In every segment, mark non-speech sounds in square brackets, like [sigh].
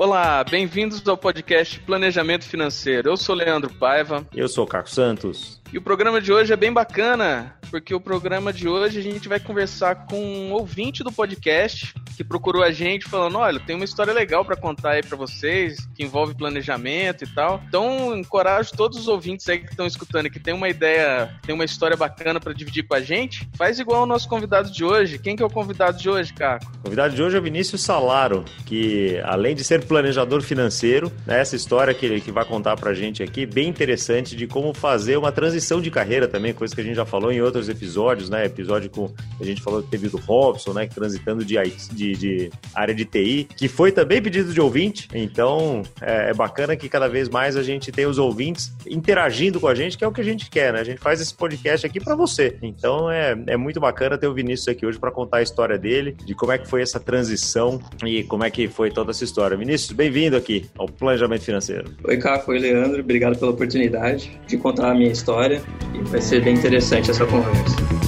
Olá, bem-vindos ao podcast Planejamento Financeiro. Eu sou Leandro Paiva. Eu sou o Carlos Santos. E o programa de hoje é bem bacana, porque o programa de hoje a gente vai conversar com um ouvinte do podcast que procurou a gente falando: olha, tem uma história legal para contar aí para vocês, que envolve planejamento e tal. Então, encorajo todos os ouvintes aí que estão escutando que tem uma ideia, tem uma história bacana para dividir com a gente, faz igual o nosso convidado de hoje. Quem que é o convidado de hoje, Caco? O convidado de hoje é o Vinícius Salaro, que além de ser planejador financeiro, né, essa história que ele que vai contar pra gente aqui, bem interessante de como fazer uma transição de carreira também, coisa que a gente já falou em outros episódios, né? Episódio com a gente falou teve do Robson, né? Transitando de, de, de área de TI, que foi também pedido de ouvinte. Então é, é, bacana que cada vez mais a gente tem os ouvintes interagindo com a gente, que é o que a gente quer, né? A gente faz esse podcast aqui para você. Então é, é muito bacana ter o Vinícius aqui hoje para contar a história dele, de como é que foi essa transição e como é que foi toda essa história. Vinícius, bem-vindo aqui ao Planejamento Financeiro. Oi, Caco. Oi, Leandro. Obrigado pela oportunidade de contar a minha história e vai ser bem interessante essa conversa.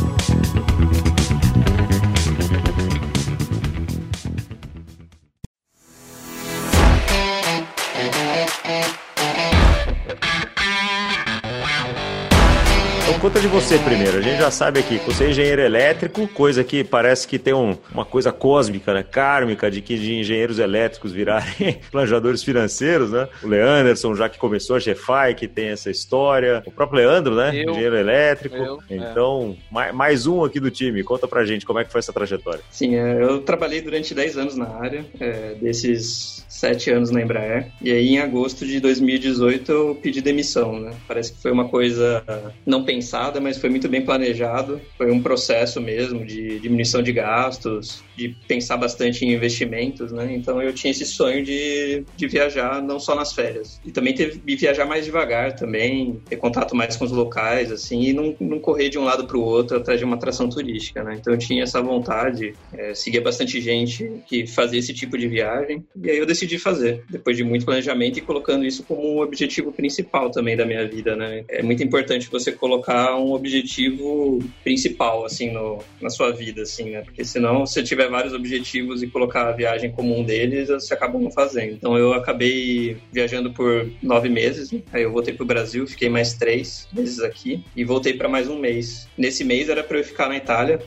Conta de você primeiro. A gente já sabe aqui que você é engenheiro elétrico, coisa que parece que tem um, uma coisa cósmica, né? Kármica, de que de engenheiros elétricos virarem [laughs] planejadores financeiros, né? O Leanderson, já que começou a GFI, que tem essa história. O próprio Leandro, né? Eu, engenheiro elétrico. Eu, é. então, é. mais, mais um aqui do time. Conta pra gente como é que foi essa trajetória. Sim, é, eu trabalhei durante 10 anos na área. É, desses sete anos na Embraer. E aí, em agosto de 2018, eu pedi demissão, né? Parece que foi uma coisa não pensada, mas foi muito bem planejado. Foi um processo mesmo de diminuição de gastos, de pensar bastante em investimentos, né? Então, eu tinha esse sonho de, de viajar não só nas férias. E também de viajar mais devagar também, ter contato mais com os locais, assim, e não, não correr de um lado para o outro atrás de uma atração turística, né? Então, eu tinha essa vontade, é, seguia bastante gente que fazia esse tipo de viagem. E aí, eu decidi fazer, depois de muito planejamento e colocando isso como um objetivo principal também da minha vida, né? É muito importante você colocar um objetivo principal, assim, no, na sua vida, assim, né? Porque senão, se tiver vários objetivos e colocar a viagem como um deles, você acaba não fazendo. Então, eu acabei viajando por nove meses, né? aí eu voltei pro Brasil, fiquei mais três meses aqui e voltei para mais um mês. Nesse mês era para eu ficar na Itália,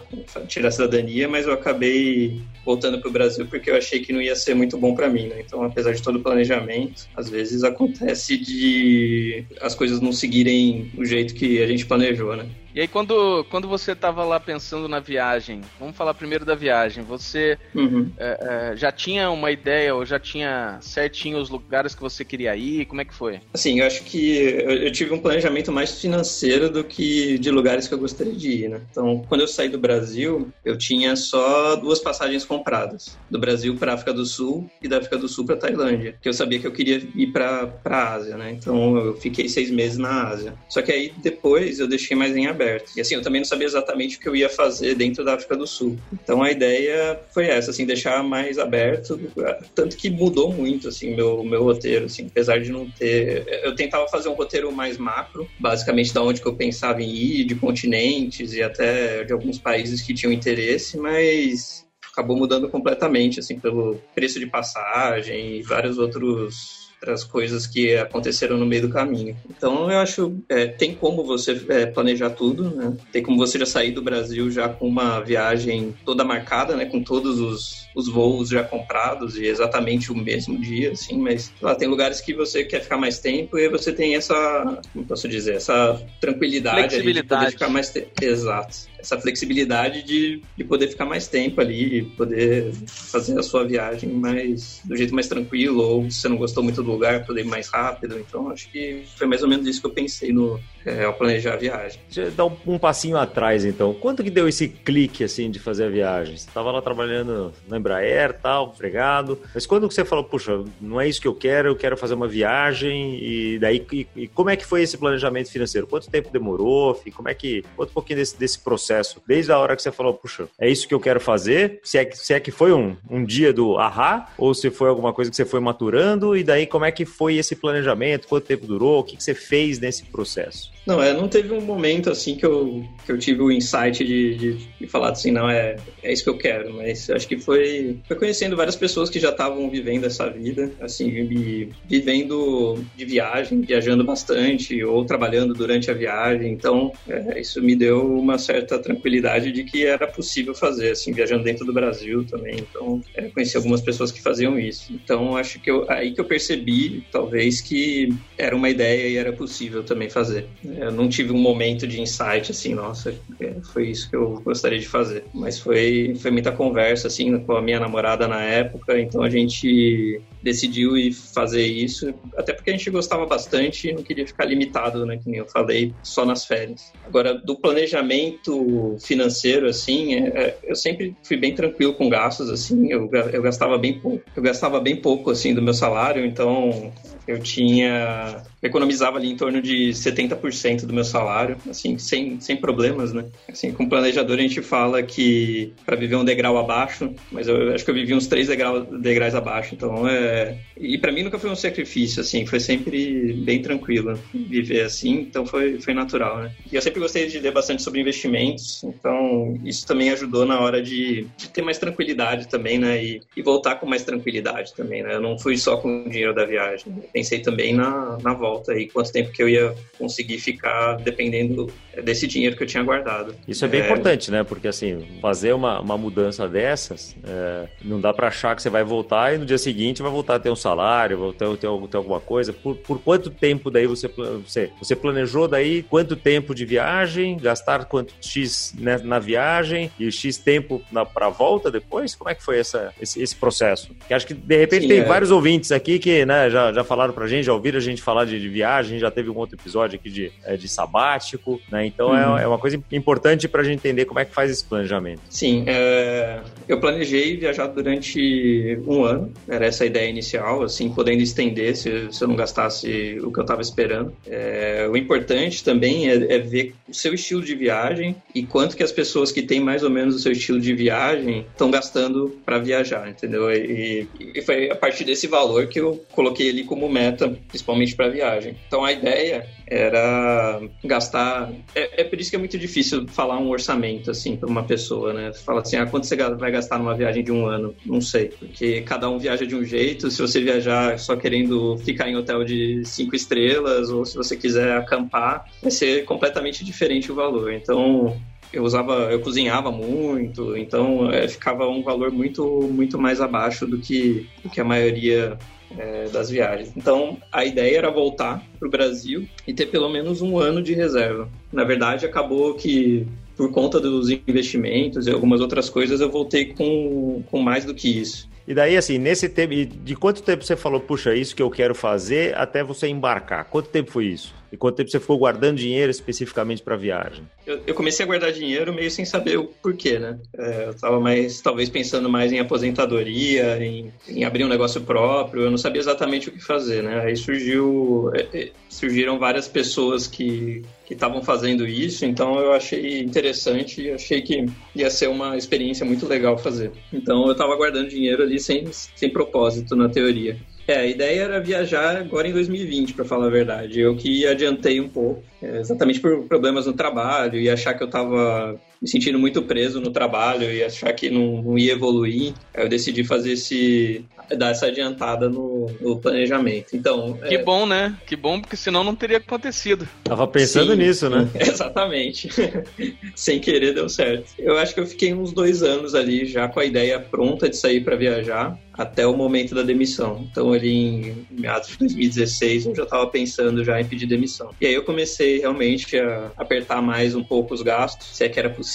tirar a cidadania, mas eu acabei voltando para o Brasil porque eu achei que não ia ser muito bom para mim, né? Então, apesar de todo o planejamento, às vezes acontece de as coisas não seguirem o jeito que a gente planejou, né? E aí, quando, quando você estava lá pensando na viagem, vamos falar primeiro da viagem, você uhum. é, é, já tinha uma ideia ou já tinha certinho os lugares que você queria ir? Como é que foi? Assim, eu acho que eu, eu, tive um planejamento mais financeiro do que de lugares que eu gostaria de ir, né? Então, quando eu saí do Brasil, eu tinha só duas passagens compradas: do Brasil para África do Sul e da África do Sul para Tailândia, que eu sabia que eu queria ir para a Ásia, né? Então, eu fiquei seis meses na Ásia. Só que aí depois eu deixei mais em aberto aberto. E assim, eu também não sabia exatamente o que eu ia fazer dentro da África do Sul. Então a ideia foi essa, assim, deixar mais aberto, tanto que mudou muito, assim, meu, meu roteiro, assim, apesar de não ter... Eu tentava fazer um roteiro mais macro, basicamente da onde que eu pensava em ir, de continentes e até de alguns países que tinham interesse, mas acabou mudando completamente, assim, pelo preço de passagem e vários outros outras coisas que aconteceram no meio do caminho. Então eu acho é, tem como você é, planejar tudo, né? Tem como você já sair do Brasil já com uma viagem toda marcada, né? Com todos os, os voos já comprados e exatamente o mesmo dia, assim. Mas lá tem lugares que você quer ficar mais tempo e você tem essa, como posso dizer, essa tranquilidade de poder ficar mais tempo. Exato essa flexibilidade de, de poder ficar mais tempo ali, poder fazer a sua viagem mais do jeito mais tranquilo, ou se você não gostou muito do lugar, poder ir mais rápido. Então, acho que foi mais ou menos isso que eu pensei no, é, ao planejar a viagem. Deixa eu dar um, um, passinho atrás, então. Quanto que deu esse clique, assim, de fazer a viagem? Você estava lá trabalhando na Embraer, tal, empregado, mas quando você falou, puxa, não é isso que eu quero, eu quero fazer uma viagem, e daí, e, e como é que foi esse planejamento financeiro? Quanto tempo demorou? Como é que, conta um pouquinho desse, desse processo processo, desde a hora que você falou, puxa, é isso que eu quero fazer, se é que, se é que foi um, um dia do ahá, ou se foi alguma coisa que você foi maturando, e daí como é que foi esse planejamento, quanto tempo durou, o que, que você fez nesse processo? Não, é, não teve um momento assim que eu, que eu tive o insight de, de, de falar assim, não, é, é isso que eu quero, mas acho que foi, foi conhecendo várias pessoas que já estavam vivendo essa vida, assim, vivendo de viagem, viajando bastante ou trabalhando durante a viagem, então é, isso me deu uma certa tranquilidade de que era possível fazer, assim, viajando dentro do Brasil também, então é, conheci algumas pessoas que faziam isso, então acho que eu, aí que eu percebi, talvez, que era uma ideia e era possível também fazer. Eu não tive um momento de insight assim, nossa, é, foi isso que eu gostaria de fazer. Mas foi, foi muita conversa assim com a minha namorada na época, então a gente decidiu ir fazer isso, até porque a gente gostava bastante e não queria ficar limitado, né, que nem eu falei, só nas férias. Agora, do planejamento financeiro, assim, é, é, eu sempre fui bem tranquilo com gastos, assim, eu, eu gastava bem pouco, eu gastava bem pouco, assim, do meu salário, então eu tinha economizava ali em torno de 70% do meu salário, assim, sem, sem problemas, né? Assim, com planejador a gente fala que para viver um degrau abaixo, mas eu acho que eu vivi uns três degraus, degraus abaixo, então é... E para mim nunca foi um sacrifício, assim, foi sempre bem tranquilo viver assim, então foi, foi natural, né? E eu sempre gostei de ler bastante sobre investimentos, então isso também ajudou na hora de, de ter mais tranquilidade também, né? E, e voltar com mais tranquilidade também, né? Eu não fui só com o dinheiro da viagem, pensei também na, na volta volta e quanto tempo que eu ia conseguir ficar dependendo desse dinheiro que eu tinha guardado. Isso é bem é... importante, né? Porque assim, fazer uma, uma mudança dessas, é, não dá para achar que você vai voltar e no dia seguinte vai voltar a ter um salário, voltar a ter, ter alguma coisa. Por, por quanto tempo daí você, você, você planejou daí quanto tempo de viagem, gastar quanto X né, na viagem e X tempo para volta depois? Como é que foi essa, esse, esse processo? Que acho que de repente Sim, tem é... vários ouvintes aqui que né, já, já falaram pra gente, já ouviram a gente falar de, de viagem, já teve um outro episódio aqui de, é, de sabático, né? Então é, uhum. é, é, uma coisa importante para a gente entender como é que faz esse planejamento. Sim, é, eu planejei viajar durante um ano, era essa a ideia inicial, assim, podendo estender se, se eu não gastasse o que eu estava esperando. É, o importante também é, é, ver o seu estilo de viagem e quanto que as pessoas que têm mais ou menos o seu estilo de viagem estão gastando para viajar, entendeu? E, e, foi a partir desse valor que eu coloquei ali como meta, principalmente para viagem. Então a ideia era gastar. É, é, por isso que é muito difícil falar um orçamento assim para uma pessoa, né? Fala assim, ah, quanto você vai gastar numa viagem de um ano? Não sei, porque cada um viaja de um jeito. Se você viajar só querendo ficar em hotel de cinco estrelas ou se você quiser acampar, vai ser completamente diferente o valor. Então eu usava, eu cozinhava muito, então é, ficava um valor muito, muito mais abaixo do que, do que a maioria é, das viagens. Então, a ideia era voltar para o Brasil e ter pelo menos um ano de reserva. Na verdade, acabou que por conta dos investimentos e algumas outras coisas, eu voltei com, com mais do que isso. E daí, assim, nesse tempo, de quanto tempo você falou, puxa, isso que eu quero fazer, até você embarcar? Quanto tempo foi isso? E quanto tempo você ficou guardando dinheiro especificamente para viagem? Eu, eu, comecei a guardar dinheiro meio sem saber o porquê, né? É, eu estava mais, talvez, pensando mais em aposentadoria, em, em, abrir um negócio próprio. Eu não sabia exatamente o que fazer, né? Aí surgiu, é, é, surgiram várias pessoas que que estavam fazendo isso, então eu achei interessante e achei que ia ser uma experiência muito legal fazer. Então eu estava guardando dinheiro ali sem, sem propósito, na teoria. É, a ideia era viajar agora em 2020, para falar a verdade. Eu que adiantei um pouco, é, exatamente por problemas no trabalho e achar que eu estava me sentindo muito preso no trabalho e achar que não, não ia evoluir. eu decidi fazer esse dar essa adiantada no, no planejamento. Então, que é... bom, né? Que bom, porque senão não teria acontecido. Tava pensando Sim, nisso, né? [laughs] Exatamente. [laughs] Sem querer deu certo. Eu acho que eu fiquei uns dois anos ali já com a ideia pronta de sair para viajar até o momento da demissão. Então, ali em meados de 2016, eu já estava pensando já em pedir demissão. E aí eu comecei realmente a apertar mais um pouco os gastos, se é que era possível.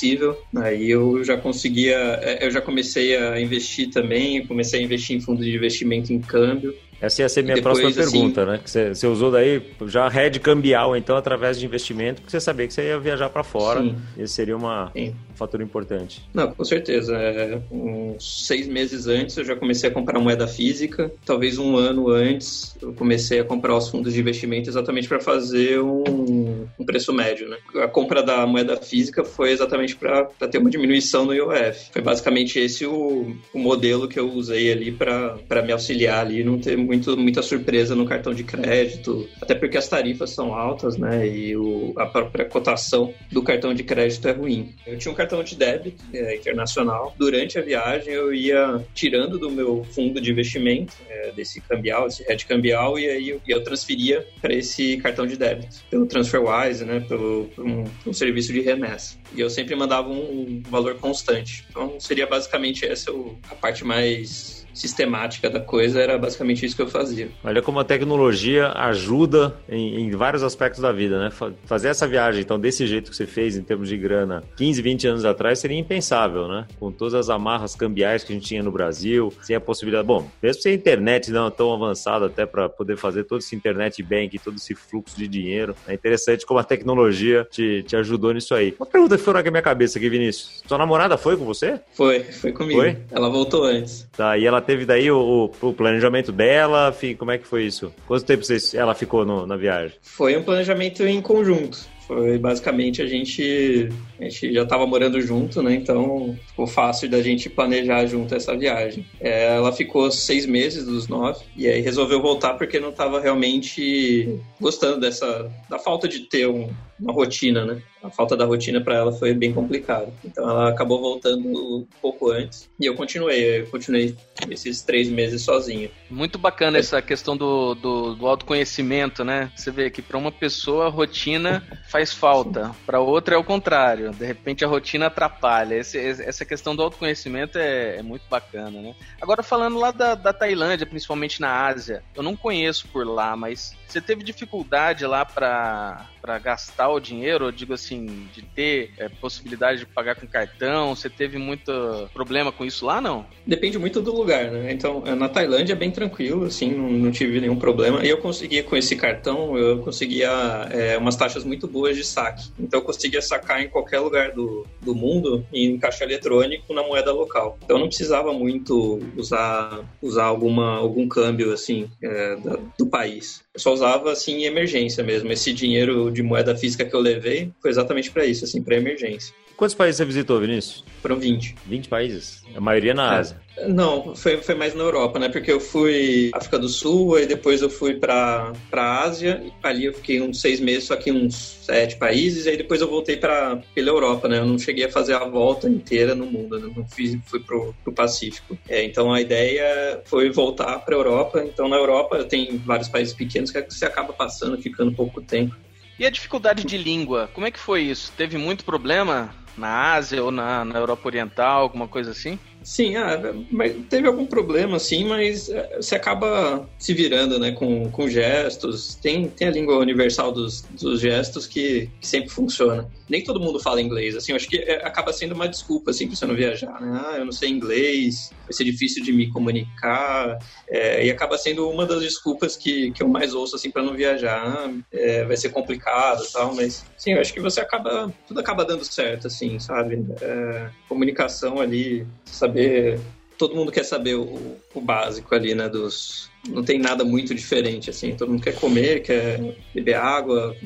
Aí eu já conseguia, é, eu já comecei a investir também, comecei a investir em fundos de investimento em câmbio. Essa ia ser minha depois, próxima assim, pergunta, né? Que você, você, usou daí já rede cambial, então, através de investimento, porque você sabia que você ia viajar para fora. Sim. Esse seria uma, um fator importante. Não, com certeza. É, uns seis meses antes eu já comecei a comprar moeda física. Talvez um ano antes eu comecei a comprar os fundos de investimento exatamente para fazer um um, preço médio, né? A compra da moeda física foi exatamente para ter uma diminuição no IOF. Foi basicamente esse o, o modelo que eu usei ali para me auxiliar ali, não ter muito, muita surpresa no cartão de crédito, até porque as tarifas são altas, né? E o, a própria cotação do cartão de crédito é ruim. Eu tinha um cartão de débito é, internacional. Durante a viagem, eu ia tirando do meu fundo de investimento, é, desse cambial, esse hedge cambial, e aí eu, eu transferia para esse cartão de débito, pelo TransferWise, né? Pelo, por um, um, serviço de remessa. E eu sempre mandava um, um valor constante. Então, seria basicamente essa a parte mais sistemática da coisa, era basicamente isso que eu fazia. Olha como a tecnologia ajuda em, em, vários aspectos da vida, né? Fazer essa viagem, então, desse jeito que você fez em termos de grana 15, 20 anos atrás seria impensável, né? Com todas as amarras cambiais que a gente tinha no Brasil, sem a possibilidade. Bom, mesmo sem internet não tão avançada até para poder fazer todo esse internet bank, todo esse fluxo de dinheiro. É interessante como a tecnologia te, te ajudou nisso aí. Uma pergunta que foi na minha cabeça aqui, Vinícius. Sua namorada foi com você? Foi, foi comigo. Foi? Ela voltou antes. Tá, e ela teve daí o, o, planejamento dela? Como é que foi isso? Quanto tempo ela ficou no, na viagem? Foi um planejamento em conjunto. Foi basicamente a gente, a gente já estava morando junto, né? Então ficou fácil da gente planejar junto essa viagem. É, ela ficou seis meses dos nove e aí resolveu voltar porque não estava realmente gostando dessa da falta de ter um, uma rotina, né? A falta da rotina para ela foi bem complicado. Então ela acabou voltando um pouco antes e eu continuei, eu continuei esses três meses sozinho. Muito bacana é. essa questão do, do, do, autoconhecimento, né? Você vê que para uma pessoa a rotina faz falta, para outra é o contrário. De repente a rotina atrapalha. Esse, essa questão do autoconhecimento é, é, muito bacana, né? Agora falando lá da, da Tailândia, principalmente na Ásia, eu não conheço por lá, mas você teve dificuldade lá para gastar o dinheiro? Eu digo assim, de ter é, possibilidade de pagar com cartão? Você teve muito problema com isso lá, não? Depende muito do lugar, né? Então, na Tailândia é bem tranquilo, assim, não, não tive nenhum problema. E eu conseguia, com esse cartão, eu conseguia é, umas taxas muito boas de saque. Então, eu conseguia sacar em qualquer lugar do, do mundo em caixa eletrônico na moeda local. Então, eu não precisava muito usar, usar alguma, algum câmbio, assim, é, do país. Eu só usava assim em emergência mesmo. Esse dinheiro de moeda física que eu levei foi exatamente para isso, assim, para emergência. Quantos países você visitou, Vinícius? Foram 20. 20 países? A maioria na é. Ásia. Não, foi, foi mais na Europa, né? Porque eu fui África do Sul, aí depois eu fui pra, pra Ásia, ali eu fiquei uns seis meses, só que uns sete países, aí depois eu voltei pra, pela Europa, né? Eu não cheguei a fazer a volta inteira no mundo, né? Não fiz, fui pro, pro Pacífico. É, então a ideia foi voltar pra Europa. Então na Europa tem vários países pequenos que você acaba passando, ficando pouco tempo. E a dificuldade de língua, como é que foi isso? Teve muito problema na Ásia ou na, na Europa Oriental, alguma coisa assim? Sim, ah, teve algum problema, sim, mas eh, você acaba se virando, né, com, com gestos. Tem, tem a língua universal dos, dos gestos que, que sempre funciona. Nem todo mundo fala inglês, assim, eu acho que é, acaba sendo uma desculpa, assim, pra você não viajar, né? Ah, eu não sei inglês, vai ser difícil de me comunicar, é, e acaba sendo uma das desculpas que, que eu mais ouço, assim, para não viajar. É, vai ser complicado e tal, mas, sim, eu acho que você acaba, tudo acaba dando certo, assim, sabe? É, comunicação ali, sabe saber. Todo mundo quer saber o, o básico ali, né? Dos, não tem nada muito diferente, assim. Todo mundo quer comer, quer beber água.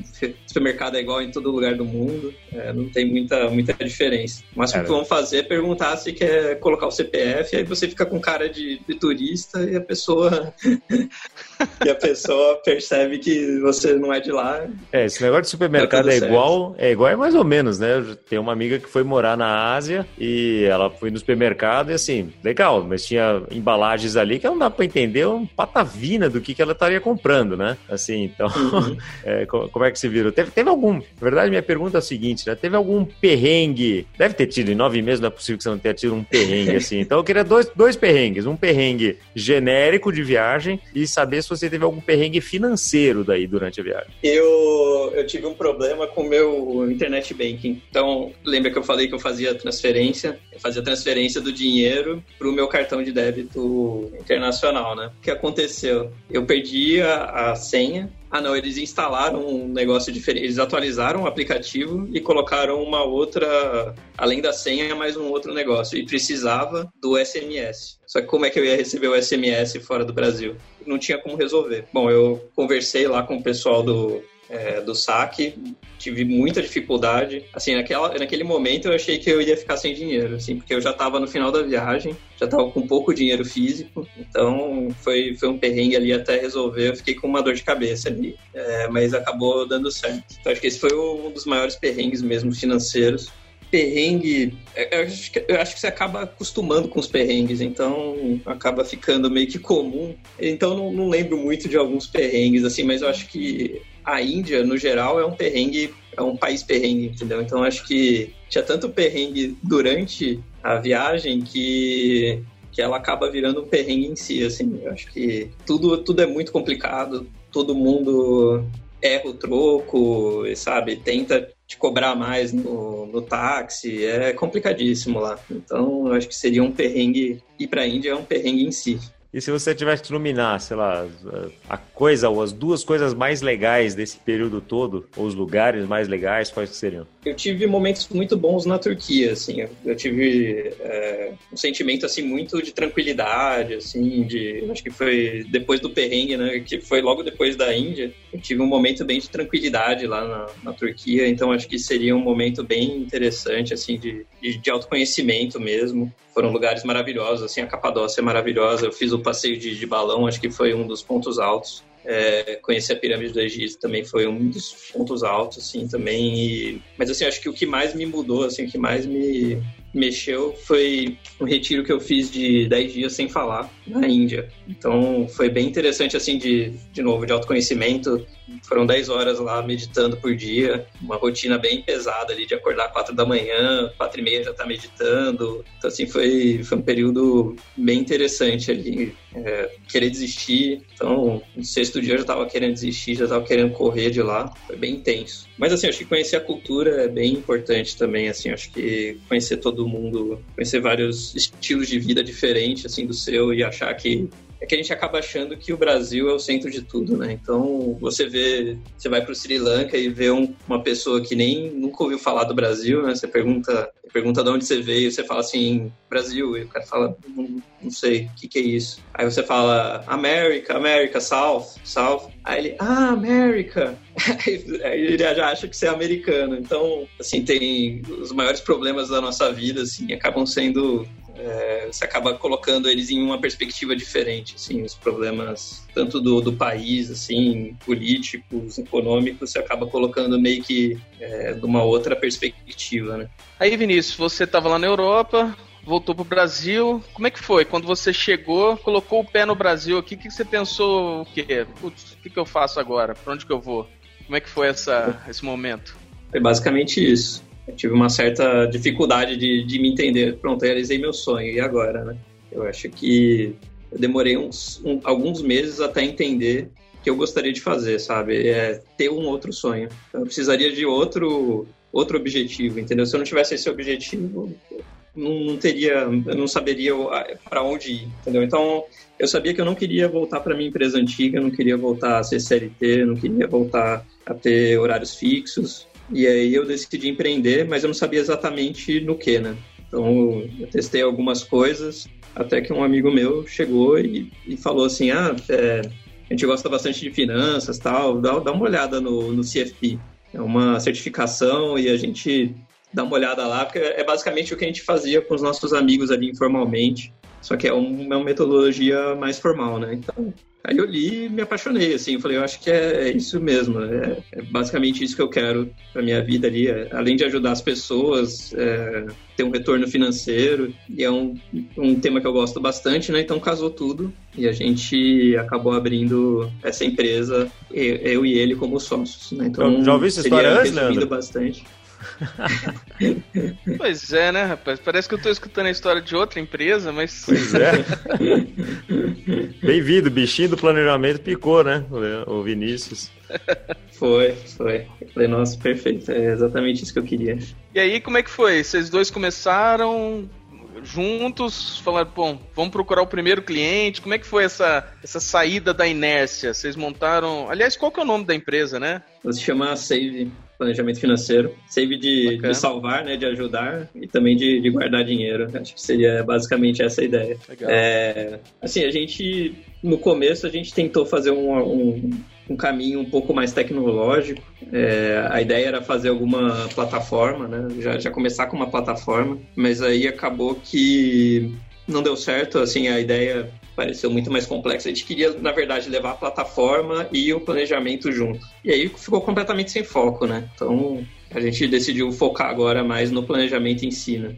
Supermercado é igual em todo lugar do mundo. É, não tem muita, muita diferença. Mas o que vão fazer é perguntar se quer colocar o CPF, aí você fica com cara de, de turista e a pessoa. [laughs] e a pessoa percebe que você não é de lá. É, esse negócio de supermercado é igual, é igual é mais ou menos, né? Tem uma amiga que foi morar na Ásia e ela foi no supermercado e assim, legal, mas tinha embalagens ali que não dá para entender um patavina do que, que ela estaria comprando, né? Assim, então, uhum. [laughs] é, como é que se virou? Teve, teve algum, na verdade, minha pergunta é a seguinte, né? Teve algum perrengue, deve ter tido, em nove meses não é possível que você não tenha tido um perrengue [laughs] assim, então eu queria dois, dois perrengues, um perrengue genérico de viagem e saber se você teve algum perrengue financeiro daí durante a viagem. Eu, eu tive um problema com o meu internet banking, então lembra que eu falei que eu fazia transferência, eu fazia transferência do dinheiro para o meu cartão de débito internacional, né? O que aconteceu aconteceu? Eu perdi a, a senha. Ah, não, eles instalaram um negócio diferente. Eles atualizaram o aplicativo e colocaram uma outra, além da senha, mais um outro negócio. E precisava do SMS. Só que como é que eu ia receber o SMS fora do Brasil? Não tinha como resolver. Bom, eu conversei lá com o pessoal do, é, do saque, tive muita dificuldade. Assim, naquela, naquele momento eu achei que eu ia ficar sem dinheiro, assim, porque eu já estava no final da viagem, já estava com pouco dinheiro físico, então foi, foi um perrengue ali até resolver. Eu fiquei com uma dor de cabeça ali, é, mas acabou dando certo. Então acho que esse foi um dos maiores perrengues mesmo financeiros perrengue. É, eu acho, que, eu acho que você acaba acostumando com os perrengues, então acaba ficando meio que comum. Então não, não lembro muito de alguns perrengues, assim, mas eu acho que a Índia, no geral, é um perrengue, é um país perrengue, entendeu? Então acho que tinha tanto perrengue durante a viagem que que ela acaba virando um perrengue em si, assim. Eu acho que tudo, tudo é muito complicado, todo mundo erra o troco, sabe? Tenta te cobrar mais no, no táxi, é complicadíssimo lá. Então, acho que seria um perrengue, ir para a Índia é um perrengue em si. E se você tivesse que iluminar, sei lá, a coisa ou as duas coisas mais legais desse período todo, ou os lugares mais legais, quais seriam? Eu tive momentos muito bons na Turquia, assim. Eu tive é, um sentimento, assim, muito de tranquilidade, assim, de... Acho que foi depois do perrengue, né? Que foi logo depois da Índia. Eu tive um momento bem de tranquilidade lá na, na Turquia, então acho que seria um momento bem interessante, assim, de, de, de autoconhecimento mesmo. Foram lugares maravilhosos, assim, a Capadócia é maravilhosa. Eu fiz o passeio de, de balão, acho que foi um dos pontos altos. É, conhecer a pirâmide do Egito também foi um dos pontos altos, assim, também. E... Mas, assim, acho que o que mais me mudou, assim, o que mais me mexeu foi um retiro que eu fiz de 10 dias sem falar na Índia. Então, foi bem interessante, assim, de, de novo, de autoconhecimento. Foram 10 horas lá meditando por dia, uma rotina bem pesada ali de acordar 4 da manhã, 4 e meia já tá meditando. Então, assim, foi, foi um período bem interessante ali. É, querer desistir. Então, no sexto dia eu já tava querendo desistir, já tava querendo correr de lá. Foi bem intenso. Mas, assim, acho que conhecer a cultura é bem importante também, assim. Acho que conhecer todo mundo, conhecer vários estilos de vida diferentes, assim, do seu e achar que é que a gente acaba achando que o Brasil é o centro de tudo, né? Então, você vê, você vai para o Sri Lanka e vê um, uma pessoa que nem nunca ouviu falar do Brasil, né? Você pergunta, pergunta de onde você veio, você fala assim, Brasil, e o cara fala, não, não sei, o que, que é isso? Aí você fala, América, América, South, South. Aí ele, ah, América. [laughs] Aí ele já acha que você é americano. Então, assim, tem os maiores problemas da nossa vida, assim, acabam sendo é, você acaba colocando eles em uma perspectiva diferente, assim, os problemas tanto do, do país, assim, políticos, econômicos, você acaba colocando meio que é, de uma outra perspectiva, né? Aí, Vinícius, você estava lá na Europa, voltou para o Brasil. Como é que foi? Quando você chegou, colocou o pé no Brasil aqui, o que, que você pensou? O quê? Putz, o que, que eu faço agora? Para onde que eu vou? Como é que foi essa, esse momento? Foi basicamente isso eu tive uma certa dificuldade de, de me entender. Pronto, realizei meu sonho, e agora, né? Eu acho que eu demorei uns, um, alguns meses até entender que eu gostaria de fazer, sabe? É ter um outro sonho. Eu precisaria de outro, outro objetivo, entendeu? Se eu não tivesse esse objetivo, não, não teria, eu não saberia para onde ir, entendeu? Então, eu sabia que eu não queria voltar para minha empresa antiga, não queria voltar a ser CLT, não queria voltar a ter horários fixos. E aí eu decidi empreender, mas eu não sabia exatamente no que, né? Então eu testei algumas coisas, até que um amigo meu chegou e, e falou assim: ah, é, a gente gosta bastante de finanças tal, dá, dá uma olhada no, no CFP. É uma certificação e a gente dá uma olhada lá, porque é basicamente o que a gente fazia com os nossos amigos ali informalmente, só que é uma metodologia mais formal, né? Então Aí eu li e me apaixonei, assim, eu falei, eu acho que é, é isso mesmo, é, é, basicamente isso que eu quero para minha vida ali, é, além de ajudar as pessoas, é, ter um retorno financeiro, e é um, um tema que eu gosto bastante, né, então casou tudo, e a gente acabou abrindo essa empresa, eu e ele como sócios, né, então... Já ouviu essa história antes, Leandro? bastante. [laughs] pois é, né, rapaz? Parece que eu tô escutando a história de outra empresa, mas. Pois é. [laughs] Bem-vindo, bichinho do planejamento picou, né? O Vinícius. [laughs] Foi, foi. Falei, nossa, perfeito. É exatamente isso que eu queria. E aí, como é que foi? Vocês dois começaram juntos, falaram, bom, vamos procurar o primeiro cliente. Como é que foi essa, essa saída da inércia? Vocês montaram. Aliás, qual que é o nome da empresa, né? Se chama Save planejamento financeiro, save de, de, salvar, né, de ajudar e também de, de, guardar dinheiro. Acho que seria basicamente essa a ideia. Legal. É, assim, a gente no começo a gente tentou fazer um, um um caminho um pouco mais tecnológico. É, a ideia era fazer alguma plataforma, né? Já, já começar com uma plataforma, mas aí acabou que não deu certo, assim, a ideia pareceu muito mais complexa. A gente queria, na verdade, levar a plataforma e o planejamento junto. E aí ficou completamente sem foco, né? Então, a gente decidiu focar agora mais no planejamento em si, né?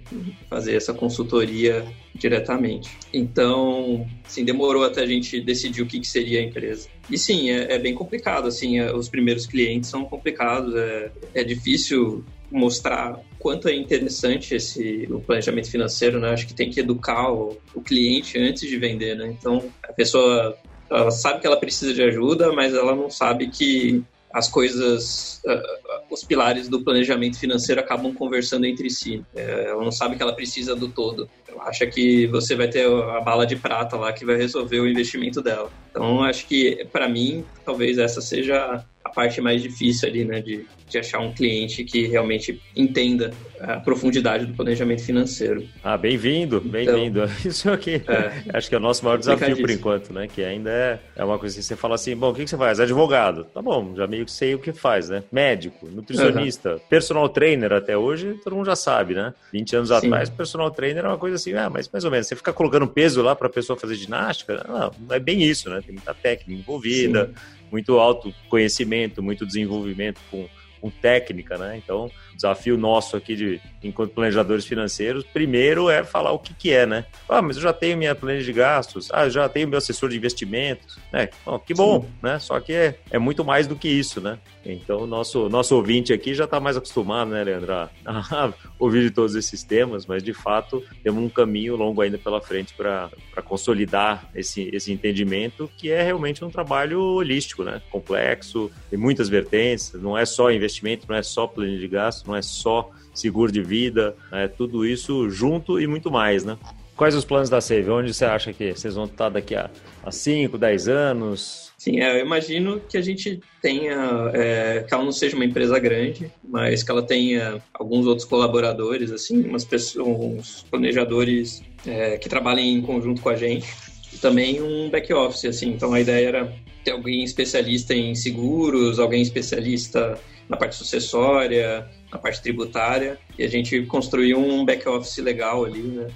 Fazer essa consultoria diretamente. Então, assim, demorou até a gente decidir o que, que seria a empresa. E sim, é, é bem complicado, assim, é, os primeiros clientes são complicados, é, é difícil mostrar quanto é interessante esse o planejamento financeiro, né? Acho que tem que educar o, o cliente antes de vender, né? Então, a pessoa ela sabe que ela precisa de ajuda, mas ela não sabe que as coisas, uh, os pilares do planejamento financeiro acabam conversando entre si. É, ela não sabe que ela precisa do todo. Ela acha que você vai ter a bala de prata lá que vai resolver o investimento dela. Então, acho que, para mim, talvez essa seja parte mais difícil ali, né, de, de achar um cliente que realmente entenda a profundidade do planejamento financeiro. Ah, bem-vindo, bem-vindo. Então, [laughs] Isso aqui, é, acho que é o nosso maior desafio por enquanto, né, que ainda é, é uma coisa que você fala assim, bom, o que, que você faz? Advogado. Tá bom, já meio que sei o que faz, né? Médico, nutricionista, uhum. personal trainer até hoje, todo mundo já sabe, né? 20 anos Sim. atrás, personal trainer é uma coisa assim, ah, mas mais ou menos, você fica colocando peso lá para a pessoa fazer ginástica, não, não é bem isso, né? Tem muita técnica envolvida, Sim. Muito autoconhecimento, muito desenvolvimento com com técnica, né? Então, desafio nosso aqui de enquanto planejadores financeiros, primeiro é falar o que que é, né? Ah, mas eu já tenho minha planejamento de gastos, ah, eu já tenho meu assessor de investimentos, né? Bom, que bom, Sim. né? Só que é, é muito mais do que isso, né? Então, o nosso, nosso ouvinte aqui já está mais acostumado, né, Leandro, a, [laughs] a ouvir de todos esses temas, mas de fato temos um caminho longo ainda pela frente para consolidar esse, esse entendimento, que é realmente um trabalho holístico, né? Complexo, tem muitas vertentes, não é só investimento, não é só plano de gasto, não é só seguro de vida, é tudo isso junto e muito mais, né? Quais os planos da Save? Onde você acha que vocês vão estar daqui a 5, 10 anos? Sim, é, eu imagino que a gente tenha, é, que ela não seja uma empresa grande, mas que ela tenha alguns outros colaboradores, assim, umas pessoas, uns planejadores é, que trabalhem em conjunto com a gente, e também um back office, assim. Então a ideia era ter alguém especialista em seguros, alguém especialista na parte sucessória, na parte tributária, e a gente construiu um back office legal ali, né?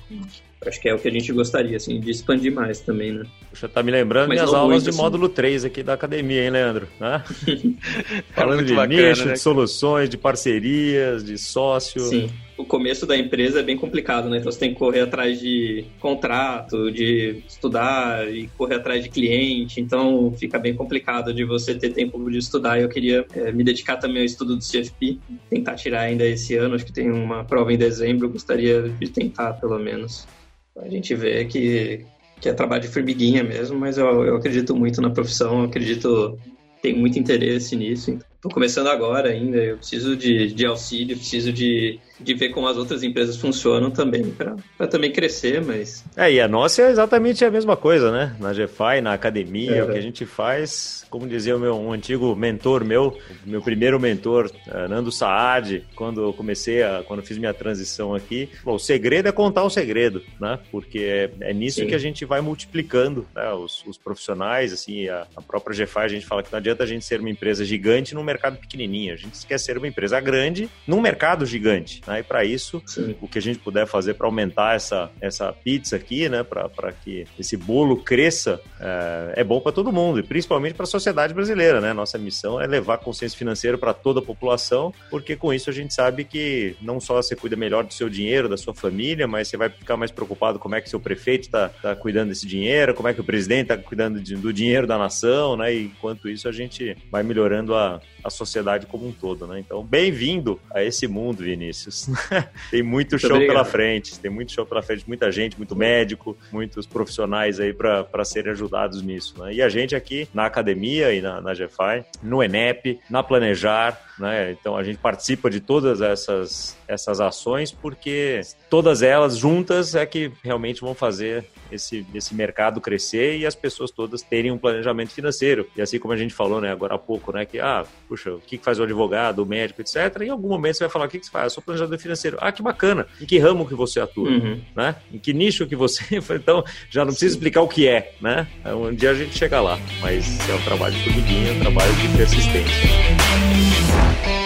Acho que é o que a gente gostaria, assim, de expandir mais também, né? Puxa, tá me lembrando Mas minhas aulas muito, de assim. módulo 3 aqui da academia, hein, Leandro? Né? [laughs] Falando de bacana, nicho, né? de soluções, de parcerias, de sócio. Sim. O começo da empresa é bem complicado, né? Então você tem que correr atrás de contrato, de estudar e correr atrás de cliente. Então fica bem complicado de você ter tempo de estudar. Eu queria é, me dedicar também ao estudo do CFP, tentar tirar ainda esse ano. Acho que tem uma prova em dezembro. Eu gostaria de tentar, pelo menos. A gente vê que, que é trabalho de formiguinha mesmo, mas eu, eu acredito muito na profissão, eu acredito, tenho muito interesse nisso. Estou começando agora ainda, eu preciso de, de auxílio, preciso de de ver como as outras empresas funcionam também, para também crescer, mas... É, e a nossa é exatamente a mesma coisa, né? Na GFI, na academia, é, o que a gente faz, como dizia o meu um antigo mentor meu, meu primeiro mentor, eh, Nando Saad, quando eu comecei, a, quando eu fiz minha transição aqui, bom, o segredo é contar o segredo, né? Porque é, é nisso Sim. que a gente vai multiplicando né? os, os profissionais, assim, a, a própria GFI, a gente fala que não adianta a gente ser uma empresa gigante num mercado pequenininho, a gente quer ser uma empresa grande num mercado gigante, né? E para isso, Sim. o que a gente puder fazer para aumentar essa, essa pizza aqui, né? Para que esse bolo cresça, é, é bom para todo mundo e principalmente para a sociedade brasileira, né? Nossa missão é levar consciência financeira para toda a população, porque com isso a gente sabe que não só você cuida melhor do seu dinheiro, da sua família, mas você vai ficar mais preocupado como é que seu prefeito está tá cuidando desse dinheiro, como é que o presidente está cuidando de, do dinheiro da nação, né? E enquanto isso a gente vai melhorando a, a sociedade como um todo, né? Então, bem-vindo a esse mundo, Vinícius. [laughs] tem muito, muito show obrigado. pela frente, tem muito show pela frente, muita gente, muito médico, muitos profissionais aí para serem ajudados nisso, né? E a gente aqui na academia e na, na GFI, no ENEP, na Planejar, né? Então a gente participa de todas essas, essas ações porque todas elas juntas é que realmente vão fazer esse, esse mercado crescer e as pessoas todas terem um planejamento financeiro. E assim como a gente falou, né, agora há pouco, né, que, ah, puxa, o que faz o advogado, o médico, etc. Em algum momento você vai falar, o que, que você faz? Eu sou planejador financeiro. Ah, que bacana. Em que ramo que você atua, uhum. né? Em que nicho que você... [laughs] então, já não precisa explicar o que é, né? Um dia a gente chega lá, mas é um trabalho de formiguinha, é um trabalho de persistência. Yeah.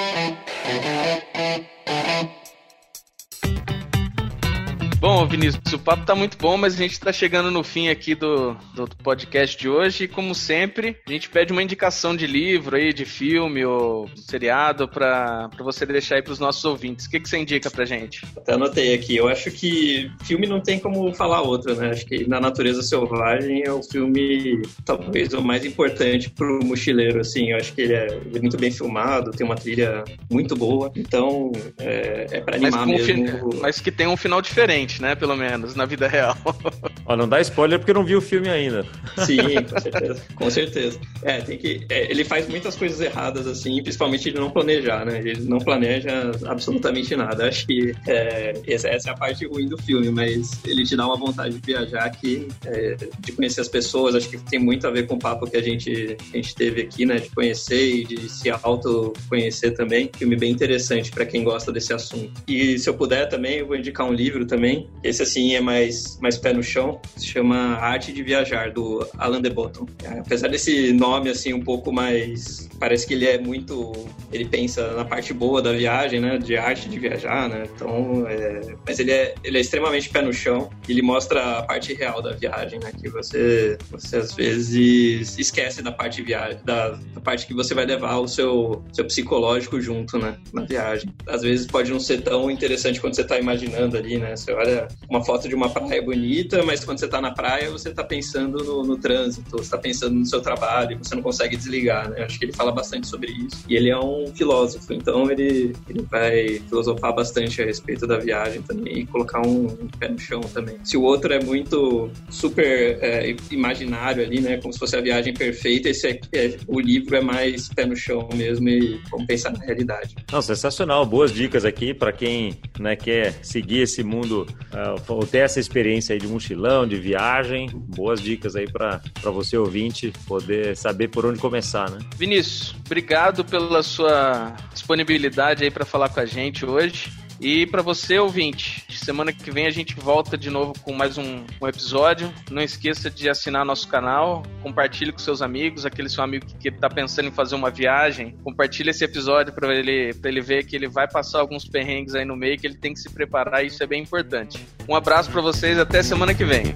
Bom, Vinícius, o papo tá muito bom, mas a gente tá chegando no fim aqui do, do podcast de hoje. E como sempre, a gente pede uma indicação de livro aí, de filme ou seriado para você deixar aí pros nossos ouvintes. O que, que você indica pra gente? Até anotei aqui. Eu acho que filme não tem como falar outro, né? Acho que Na Natureza Selvagem é o filme talvez o mais importante pro mochileiro, assim. Eu acho que ele é, ele é muito bem filmado, tem uma trilha muito boa. Então, é, é pra animar mas mesmo. Fi... Mas que tem um final diferente né? Pelo menos, na vida real. [laughs] Ó, não dá spoiler porque eu não vi o filme ainda. Sim, com certeza. Com certeza. É, tem que. É, ele faz muitas coisas erradas, assim, principalmente de não planejar, né? Ele não planeja absolutamente nada. Acho que é, essa, essa, é a parte ruim do filme, mas ele te dá uma vontade de viajar aqui, é, de conhecer as pessoas. Acho que tem muito a ver com o papo que a gente, a gente teve aqui, né? De conhecer e de se auto-conhecer também. Filme bem interessante para quem gosta desse assunto. E se eu puder também, eu vou indicar um livro também, esse, assim, é mais, mais pé no chão. Se chama Arte de Viajar, do Alan de Botton. É, apesar desse nome, assim, um pouco mais... Parece que ele é muito... Ele pensa na parte boa da viagem, né? De arte de viajar, né? Então, é... Mas ele é, ele é extremamente pé no chão. Ele mostra a parte real da viagem, né? Que você, você às vezes esquece da parte viagem, da, da parte que você vai levar o seu, seu psicológico junto, né? Na viagem. Às vezes pode não ser tão interessante quando você está imaginando ali, né? Você olha uma foto de uma praia bonita, mas quando você está na praia, você está pensando no, no trânsito, você está pensando no seu trabalho, você não consegue desligar, né? Acho que ele fala bastante sobre isso. E ele é um filósofo, então ele, ele vai filosofar bastante a respeito da viagem também e colocar um, um pé no chão também. Se o outro é muito super é, imaginário ali, né? Como se fosse a viagem perfeita, esse é, é, o livro é mais pé no chão mesmo e vamos pensar na realidade. Não, sensacional. Boas dicas aqui para quem né, quer seguir esse mundo uh, ter essa experiência aí de mochilão, de viagem. Boas dicas aí para você ouvinte poder saber por onde começar, né? Vinícius, obrigado pela sua disponibilidade aí para falar com a gente hoje. E para você, ouvinte, semana que vem a gente volta de novo com mais um, um, episódio. Não esqueça de assinar nosso canal, compartilhe com seus amigos, aquele seu amigo que está pensando em fazer uma viagem, compartilhe esse episódio para ele, ele ver que ele vai passar alguns perrengues aí no meio, que ele tem que se preparar, e isso é bem importante. Um abraço para vocês, até semana que vem.